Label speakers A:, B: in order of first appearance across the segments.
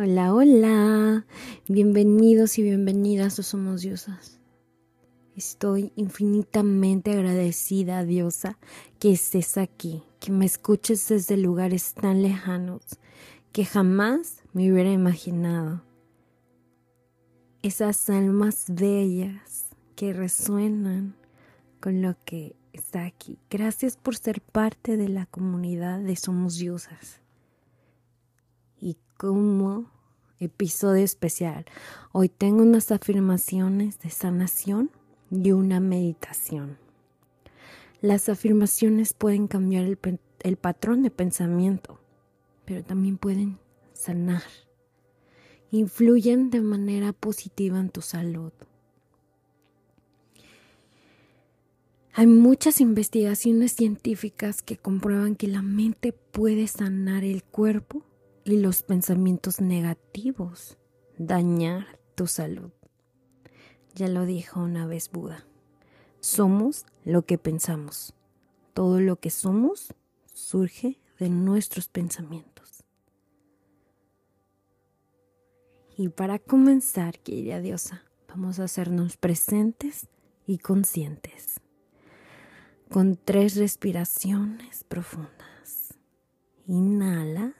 A: Hola, hola. Bienvenidos y bienvenidas a Somos Diosas. Estoy infinitamente agradecida, Diosa, que estés aquí, que me escuches desde lugares tan lejanos que jamás me hubiera imaginado. Esas almas bellas que resuenan con lo que está aquí. Gracias por ser parte de la comunidad de Somos Diosas como episodio especial. Hoy tengo unas afirmaciones de sanación y una meditación. Las afirmaciones pueden cambiar el, patrón de pensamiento, pero también pueden sanar. Influyen de manera positiva en tu salud. Hay muchas investigaciones científicas que comprueban que la mente puede sanar el cuerpo y los pensamientos negativos dañar tu salud. Ya lo dijo una vez Buda. Somos lo que pensamos. Todo lo que somos surge de nuestros pensamientos. Y para comenzar, querida diosa, vamos a hacernos presentes y conscientes con tres respiraciones profundas. Inhala.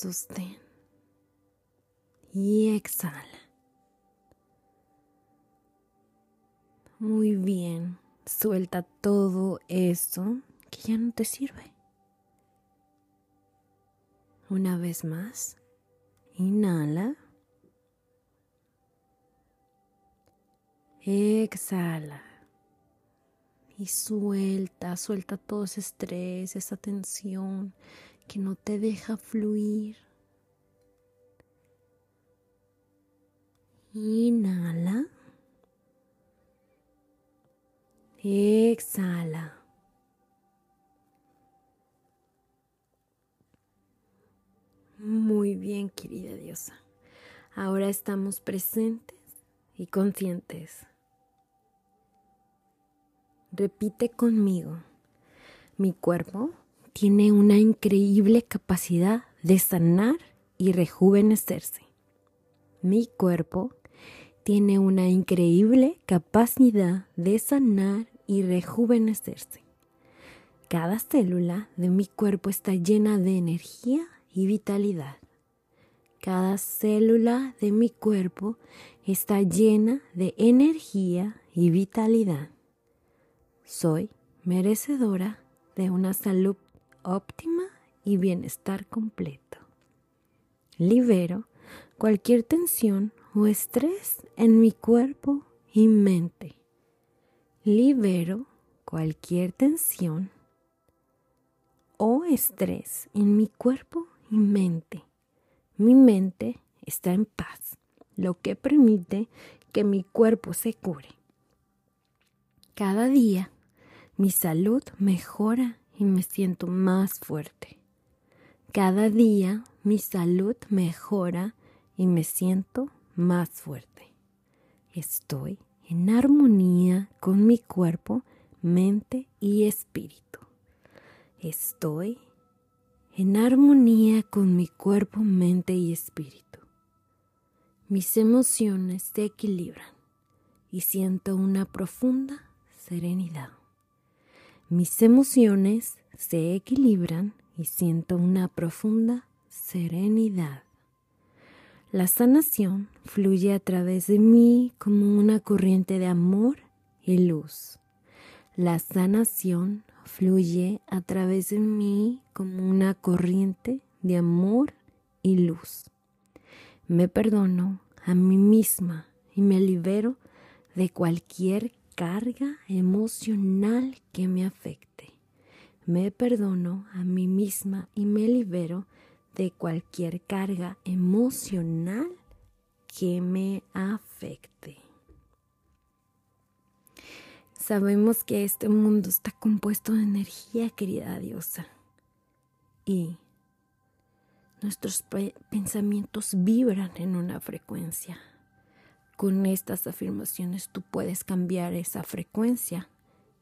A: Sostén y exhala. Muy bien, suelta todo eso que ya no te sirve. Una vez más, inhala. Exhala. Y suelta, suelta todo ese estrés, esa tensión, que no te deja fluir. Inhala. Exhala. Muy bien, querida diosa. Ahora estamos presentes y conscientes. Repite conmigo. Mi cuerpo tiene una increíble capacidad de sanar y rejuvenecerse. Mi cuerpo tiene una increíble capacidad de sanar y rejuvenecerse. Cada célula de mi cuerpo está llena de energía y vitalidad. Cada célula de mi cuerpo está llena de energía y vitalidad. Soy merecedora de una salud óptima y bienestar completo. Libero cualquier tensión o estrés en mi cuerpo y mente. Libero cualquier tensión o estrés en mi cuerpo y mente. Mi mente está en paz, lo que permite que mi cuerpo se cure. Cada día mi salud mejora y me siento más fuerte. Cada día mi salud mejora y me siento más fuerte. Estoy en armonía con mi cuerpo, mente y espíritu. Estoy en armonía con mi cuerpo, mente y espíritu. Mis emociones se equilibran y siento una profunda serenidad. Mis emociones se equilibran y siento una profunda serenidad. La sanación fluye a través de mí como una corriente de amor y luz. La sanación fluye a través de mí como una corriente de amor y luz. Me perdono a mí misma y me libero de cualquier carga emocional que me afecte. Me perdono a mí misma y me libero de cualquier carga emocional que me afecte. Sabemos que este mundo está compuesto de energía, querida diosa, y nuestros pensamientos vibran en una frecuencia con estas afirmaciones tú puedes cambiar esa frecuencia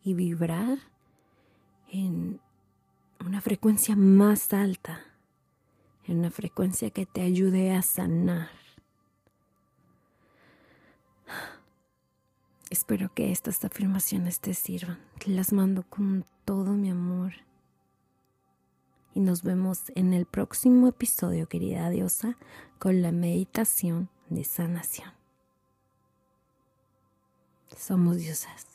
A: y vibrar en una frecuencia más alta, en una frecuencia que te ayude a sanar. Espero que estas afirmaciones te sirvan. las mando con todo mi amor. Y nos vemos en el próximo episodio, querida diosa, con la meditación de sanación. Somos diosas.